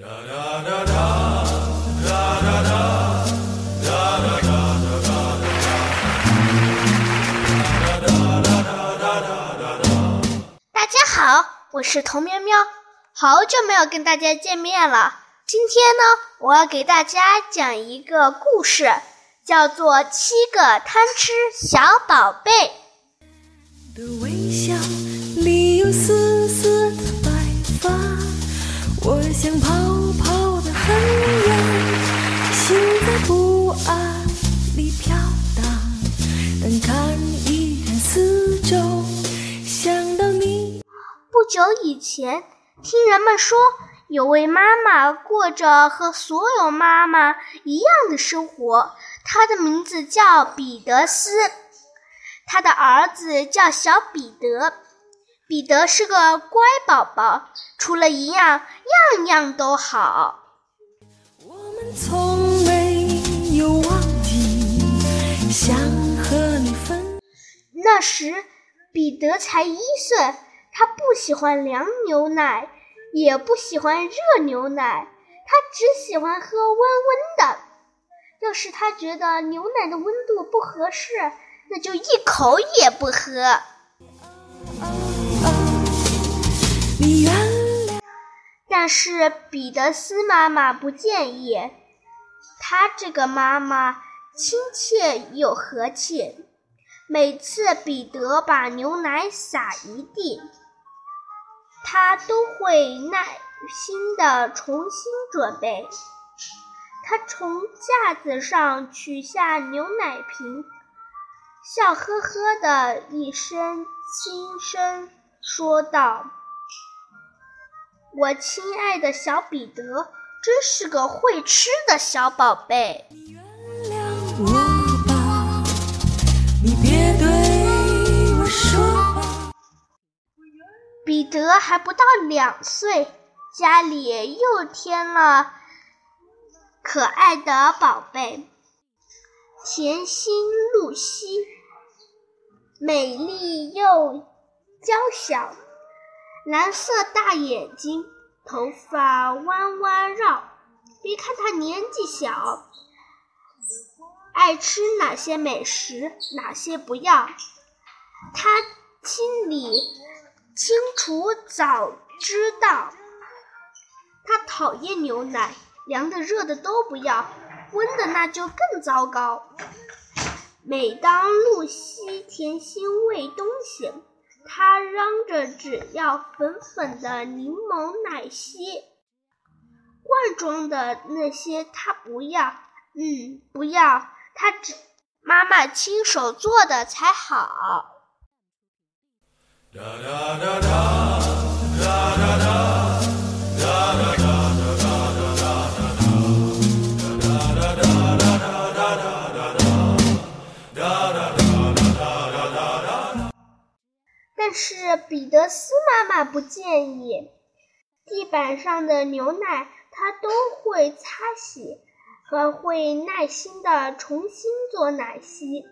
大家好，我是童喵喵，好久没有跟大家见面了。今天呢，我要给大家讲一个故事，叫做《七个贪吃小宝贝》。的微笑里有丝丝久以前，听人们说，有位妈妈过着和所有妈妈一样的生活，她的名字叫彼得斯。她的儿子叫小彼得，彼得是个乖宝宝，除了一样，样样都好。我们从没有忘记想和你分。那时彼得才一岁，他不喜欢凉牛奶，也不喜欢热牛奶，他只喜欢喝温温的。要是他觉得牛奶的温度不合适，那就一口也不喝。但是彼得斯妈妈不建议。她这个妈妈亲切又和气，每次彼得把牛奶洒一地，他都会耐心的重新准备。他从架子上取下牛奶瓶。笑呵呵的一声，轻声说道：“我亲爱的小彼得，真是个会吃的小宝贝。”彼得还不到两岁，家里又添了可爱的宝贝——甜心露西。美丽又娇小，蓝色大眼睛，头发弯弯绕。别看她年纪小，爱吃哪些美食，哪些不要，她心里清楚，早知道。她讨厌牛奶，凉的、热的都不要，温的那就更糟糕。每当露西甜心喂东西，她嚷着只要粉粉的柠檬奶昔，罐装的那些她不要。嗯，不要，她只妈妈亲手做的才好。但是彼得斯妈妈不建议，地板上的牛奶她都会擦洗，还会耐心的重新做奶昔。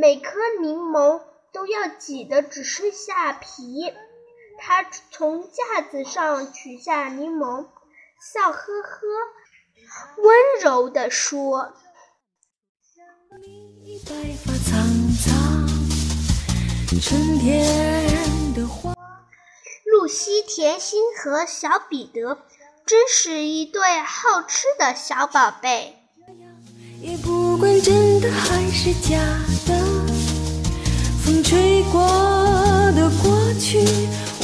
每颗柠檬都要挤的只剩下皮。他从架子上取下柠檬，笑呵呵，温柔地说。春天的花。露西、甜心和小彼得真是一对好吃的小宝贝。不管真的还是假的，风吹过的过去，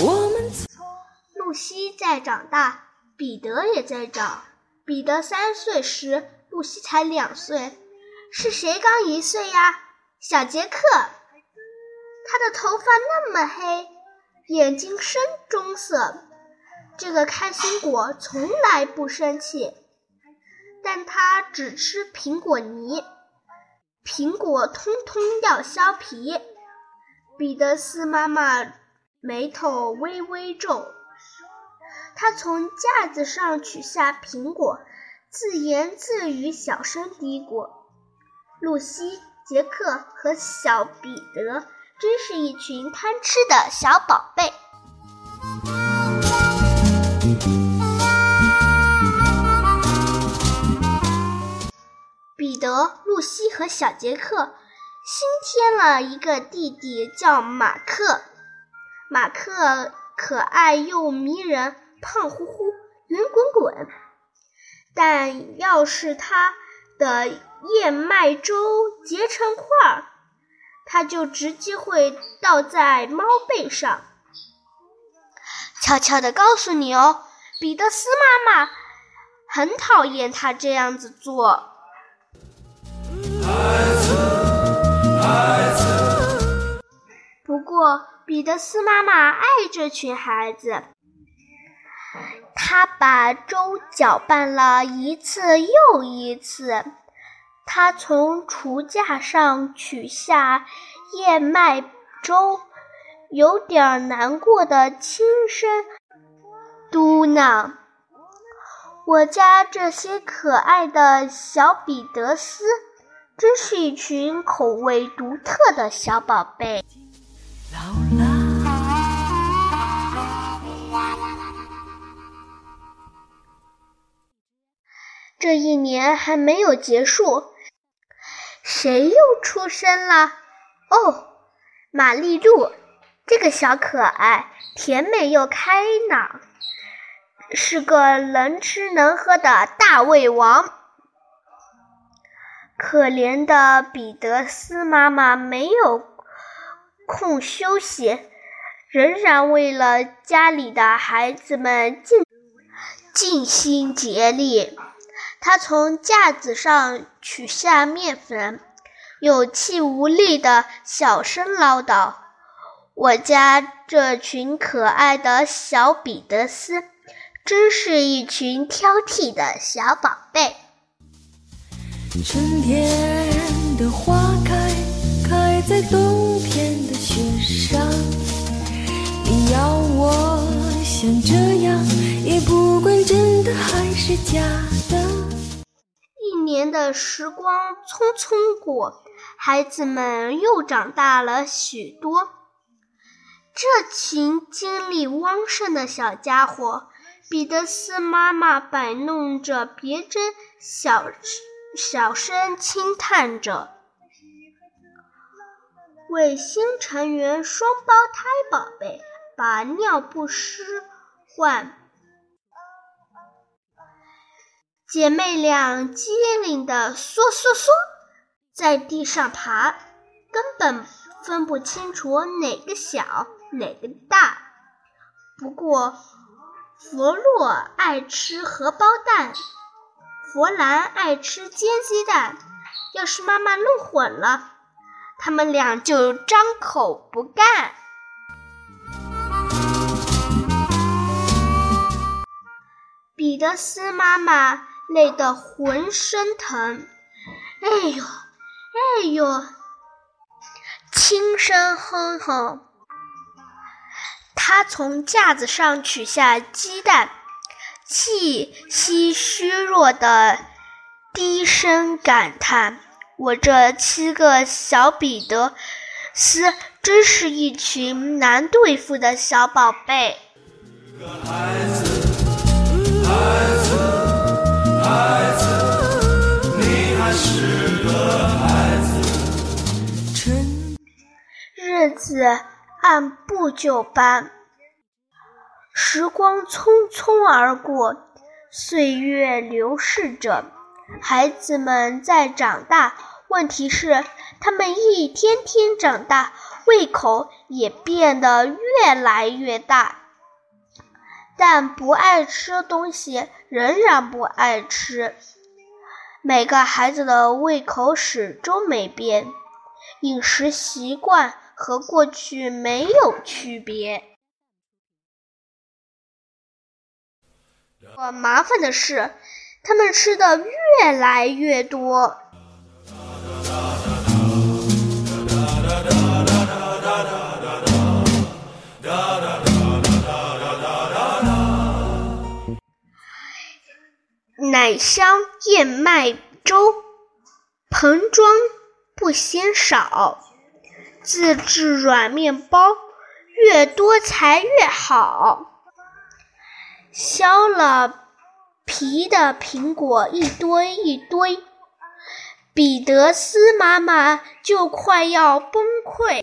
我们。露西在长大，彼得也在长。彼得三岁时，露西才两岁。是谁刚一岁呀？小杰克。他的头发那么黑，眼睛深棕色。这个开心果从来不生气，但他只吃苹果泥，苹果通通要削皮。彼得斯妈妈眉头微微皱她从架子上取下苹果自言自语小声嘀咕露西杰克和小彼得真是一群贪吃的小宝贝。彼得露西和小杰克新添了一个弟弟，叫马克。马克可爱又迷人，胖乎乎，圆滚滚。但要是他的燕麦粥结成块儿，他就直接会倒在猫背上。悄悄地告诉你哦，彼得斯妈妈很讨厌他这样子做。不过，彼得斯妈妈爱这群孩子，她把粥搅拌了一次又一次。她从厨架上取下燕麦粥，有点难过的轻声嘟囔：“我家这些可爱的小彼得斯。”真是一群口味独特的小宝贝。这一年还没有结束，谁又出生了？哦，玛丽露，这个小可爱，甜美又开朗，是个能吃能喝的大胃王。可怜的彼得斯妈妈没有空休息，仍然为了家里的孩子们尽尽心竭力。她从架子上取下面粉，有气无力的小声唠叨：“我家这群可爱的小彼得斯，真是一群挑剔的小宝贝。”春天的花开，开在冬天的雪上。你要我像这样，也不管真的还是假的。一年的时光匆匆过，孩子们又长大了许多。这群精力旺盛的小家伙，彼得斯妈妈摆弄着别针小。小声轻叹着，为新成员双胞胎宝贝把尿不湿换。姐妹俩机灵的嗦嗦嗦，在地上爬，根本分不清楚哪个小哪个大。不过，弗洛爱吃荷包蛋。弗兰爱吃煎鸡蛋，要是妈妈弄混了，他们俩就张口不干。彼得斯妈妈累得浑身疼，哎呦，哎呦，轻声哼哼。他从架子上取下鸡蛋。气息虚弱的低声感叹：“我这七个小彼得斯真是一群难对付的小宝贝你还是个孩子真。”日子按部就班。时光匆匆而过，岁月流逝着，孩子们在长大。问题是，他们一天天长大，胃口也变得越来越大，但不爱吃的东西仍然不爱吃。每个孩子的胃口始终没变，饮食习惯和过去没有区别。呃，麻烦的是，他们吃的越来越多。奶香燕麦粥，盆装不嫌少，自制软面包，越多才越好。削了皮的苹果一堆一堆，彼得斯妈妈就快要崩溃。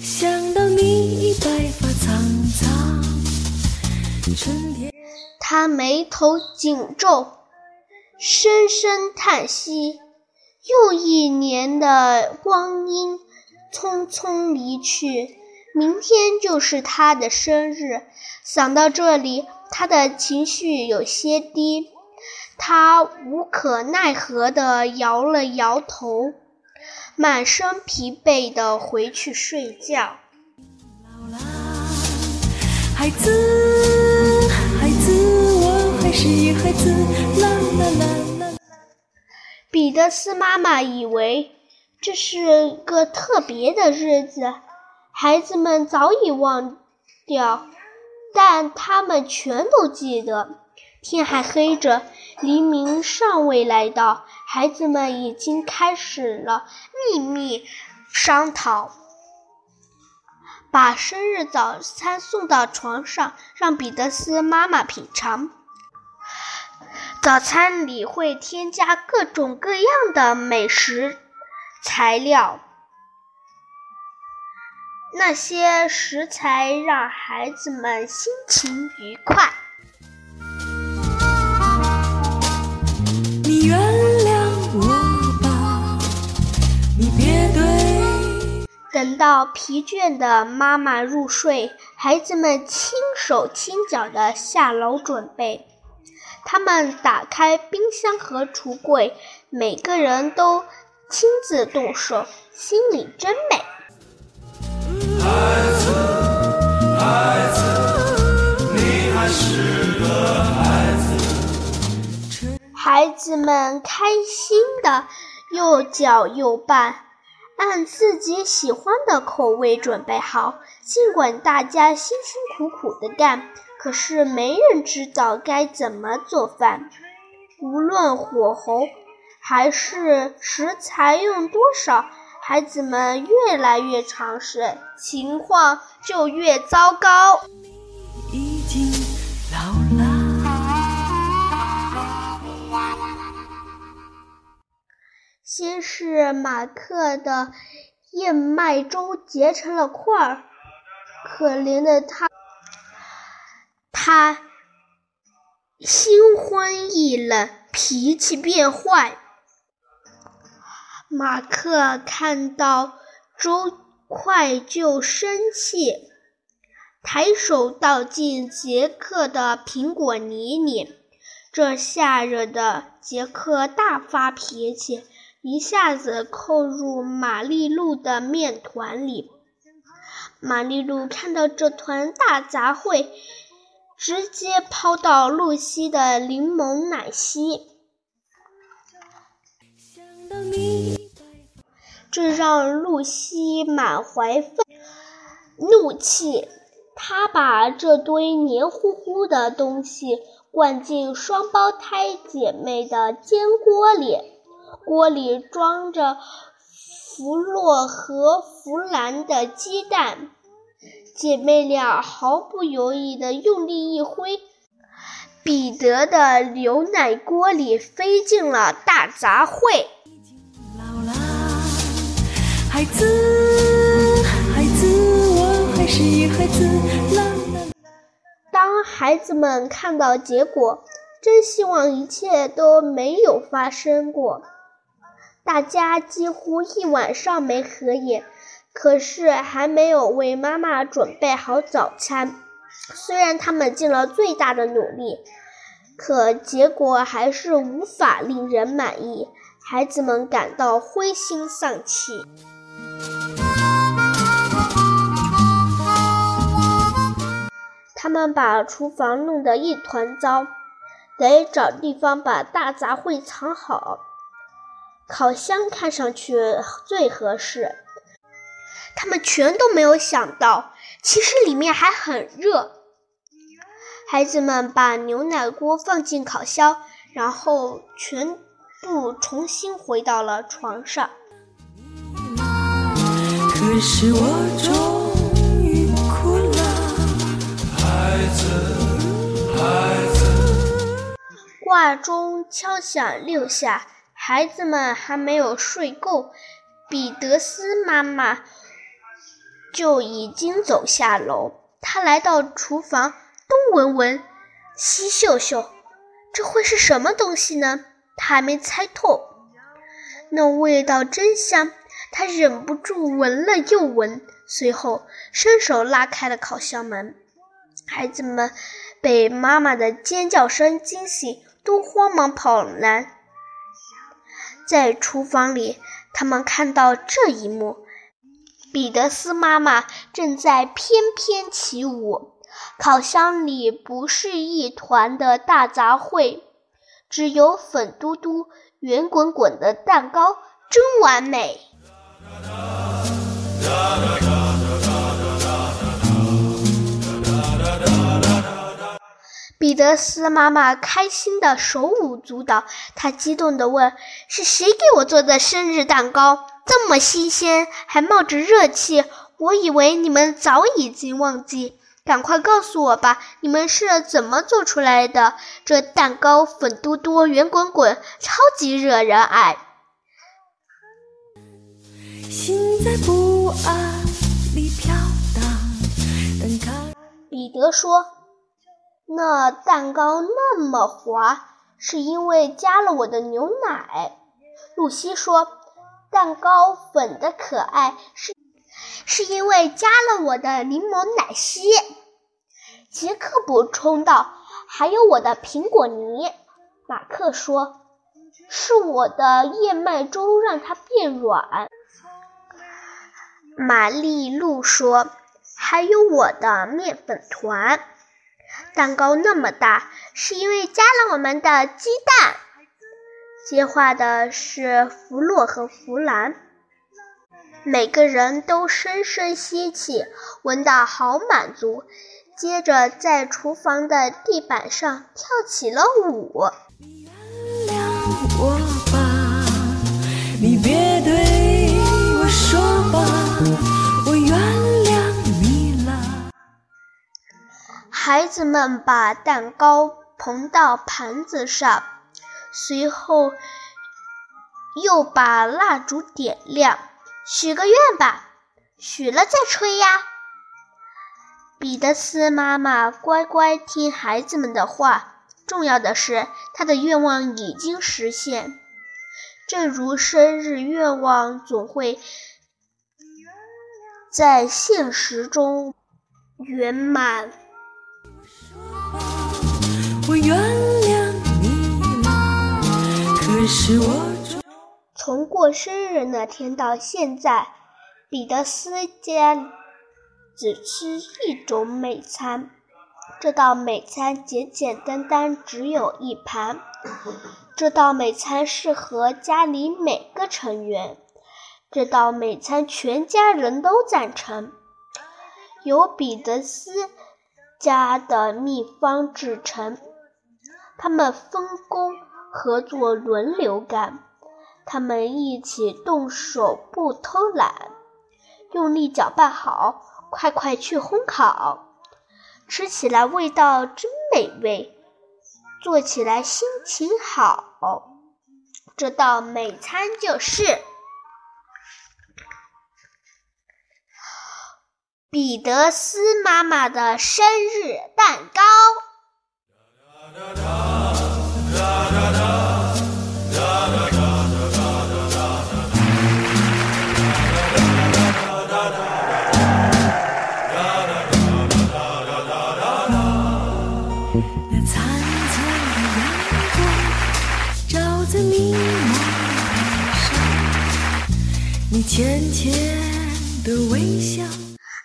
想到你已白发苍苍，春天。他眉头紧皱，深深叹息。又一年的光阴匆匆离去，明天就是他的生日。想到这里，他的情绪有些低。他无可奈何地摇了摇头，满身疲惫地回去睡觉。孩子，孩子，我还是孩子。啦啦啦啦。彼得斯妈妈以为这是个特别的日子，孩子们早已忘掉，但他们全都记得。天还黑着，黎明尚未来到，孩子们已经开始了秘密商讨，把生日早餐送到床上，让彼得斯妈妈品尝。早餐里会添加各种各样的美食材料，那些食材让孩子们心情愉快。你原谅我吧，你别对。等到疲倦的妈妈入睡，孩子们轻手轻脚的下楼准备。他们打开冰箱和橱柜，每个人都亲自动手，心里真美。孩子，孩子，你还是个孩子。孩子们开心的又搅又拌，按自己喜欢的口味准备好。尽管大家辛辛苦苦的干。可是没人知道该怎么做饭，无论火候还是食材用多少，孩子们越来越尝试，情况就越糟糕。已经老了。先是马克的燕麦粥结成了块儿，可怜的他。他心灰意冷，脾气变坏。马克看到粥块就生气，抬手倒进杰克的苹果泥里，这下惹得杰克大发脾气，一下子扣入玛丽露的面团里。玛丽露看到这团大杂烩。直接抛到露西的柠檬奶昔，想到你这让露西满怀愤怒气。她把这堆黏糊糊的东西灌进双胞胎姐妹的煎锅里，锅里装着弗洛和弗兰的鸡蛋。姐妹俩毫不犹豫地用力一挥，彼得的牛奶锅里飞进了大杂烩。孩子，孩子，我还是孩子。当孩子们看到结果，真希望一切都没有发生过。大家几乎一晚上没合眼。可是还没有为妈妈准备好早餐。虽然他们尽了最大的努力，可结果还是无法令人满意。孩子们感到灰心丧气。们把厨房弄得一团糟，得找地方把大杂烩藏好。烤箱看上去最合适。他们全都没有想到，其实里面还很热。孩子们把牛奶锅放进烤箱，然后全部重新回到了床上。可是我终挂钟敲响六下，孩子们还没有睡够，彼得斯妈妈就已经走下楼。她来到厨房，东闻闻，西嗅嗅，这会是什么东西呢？她还没猜透。那味道真香，她忍不住闻了又闻，随后伸手拉开了烤箱门。孩子们被妈妈的尖叫声惊醒，都慌忙跑来。在厨房里，他们看到这一幕：彼得斯妈妈正在翩翩起舞，烤箱里不是一团的大杂烩，只有粉嘟嘟、圆滚滚的蛋糕，真完美。彼得斯妈妈开心的手舞足蹈，她激动地问：“是谁给我做的生日蛋糕？这么新鲜，还冒着热气！我以为你们早已经忘记，赶快告诉我吧，你们是怎么做出来的？这蛋糕粉嘟嘟、圆滚滚，超级惹人爱。”心在不安里飘荡。彼得说。那蛋糕那么滑，是因为加了我的牛奶。露西说：“蛋糕粉的可爱，是是因为加了我的柠檬奶昔。”杰克补充道：“还有我的苹果泥。”马克说：“是我的燕麦粥让它变软。”玛丽露说：“还有我的面粉团。”蛋糕那么大，是因为加了我们的鸡蛋。接话的是弗洛和弗兰，每个人都深深吸气，闻到好满足。接着在厨房的地板上跳起了舞。孩子们把蛋糕捧到盘子上，随后又把蜡烛点亮。许个愿吧，许了再吹呀。彼得斯妈妈乖乖听孩子们的话，重要的是，她的愿望已经实现。正如生日愿望总会在现实中圆满。我原谅你了，可是我从过生日那天到现在，彼得斯家只吃一种美餐。这道美餐简简单单，只有一盘。这道美餐适合家里每个成员。这道美餐全家人都赞成。由彼得斯家的秘方制成。他们分工合作，轮流干。他们一起动手，不偷懒，用力搅拌好，快快去烘烤。吃起来味道真美味，做起来心情好。这道美餐就是彼得斯妈妈的生日蛋糕。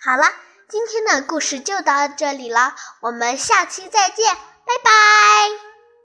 好了，今天的故事就到这里了，我们下期再见，拜拜。